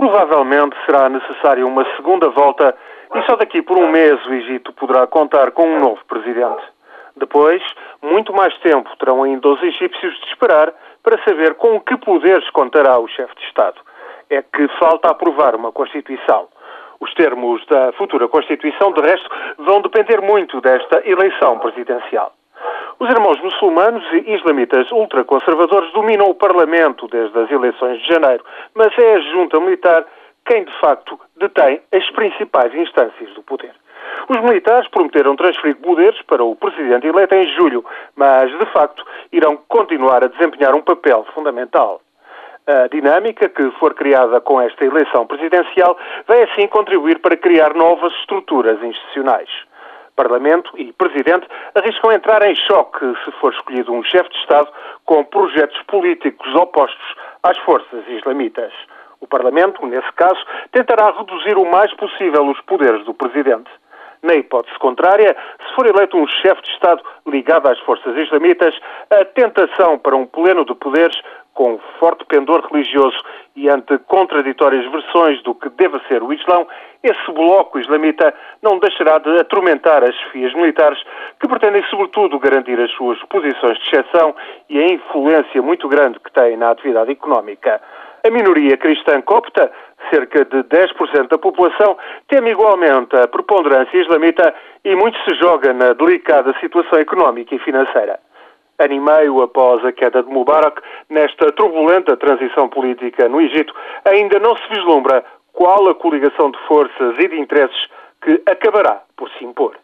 Provavelmente será necessária uma segunda volta e só daqui por um mês o Egito poderá contar com um novo presidente. Depois, muito mais tempo terão ainda os egípcios de esperar para saber com que poderes contará o chefe de Estado. É que falta aprovar uma Constituição. Os termos da futura Constituição, de resto, vão depender muito desta eleição presidencial. Os irmãos muçulmanos e islamitas ultraconservadores dominam o Parlamento desde as eleições de janeiro, mas é a junta militar quem de facto detém as principais instâncias do poder. Os militares prometeram transferir poderes para o presidente eleito em julho, mas de facto irão continuar a desempenhar um papel fundamental. A dinâmica que for criada com esta eleição presidencial vai assim contribuir para criar novas estruturas institucionais. Parlamento e Presidente arriscam entrar em choque se for escolhido um chefe de Estado com projetos políticos opostos às forças islamitas. O Parlamento, nesse caso, tentará reduzir o mais possível os poderes do Presidente. Na hipótese contrária, for eleito um chefe de Estado ligado às forças islamitas, a tentação para um pleno de poderes com forte pendor religioso e ante contraditórias versões do que deve ser o Islão, esse bloco islamita não deixará de atormentar as chefias militares que pretendem, sobretudo, garantir as suas posições de exceção e a influência muito grande que têm na atividade económica. A minoria cristã copta, cerca de 10% da população, teme igualmente a preponderância islamita e muito se joga na delicada situação económica e financeira. Ano e meio após a queda de Mubarak, nesta turbulenta transição política no Egito, ainda não se vislumbra qual a coligação de forças e de interesses que acabará por se impor.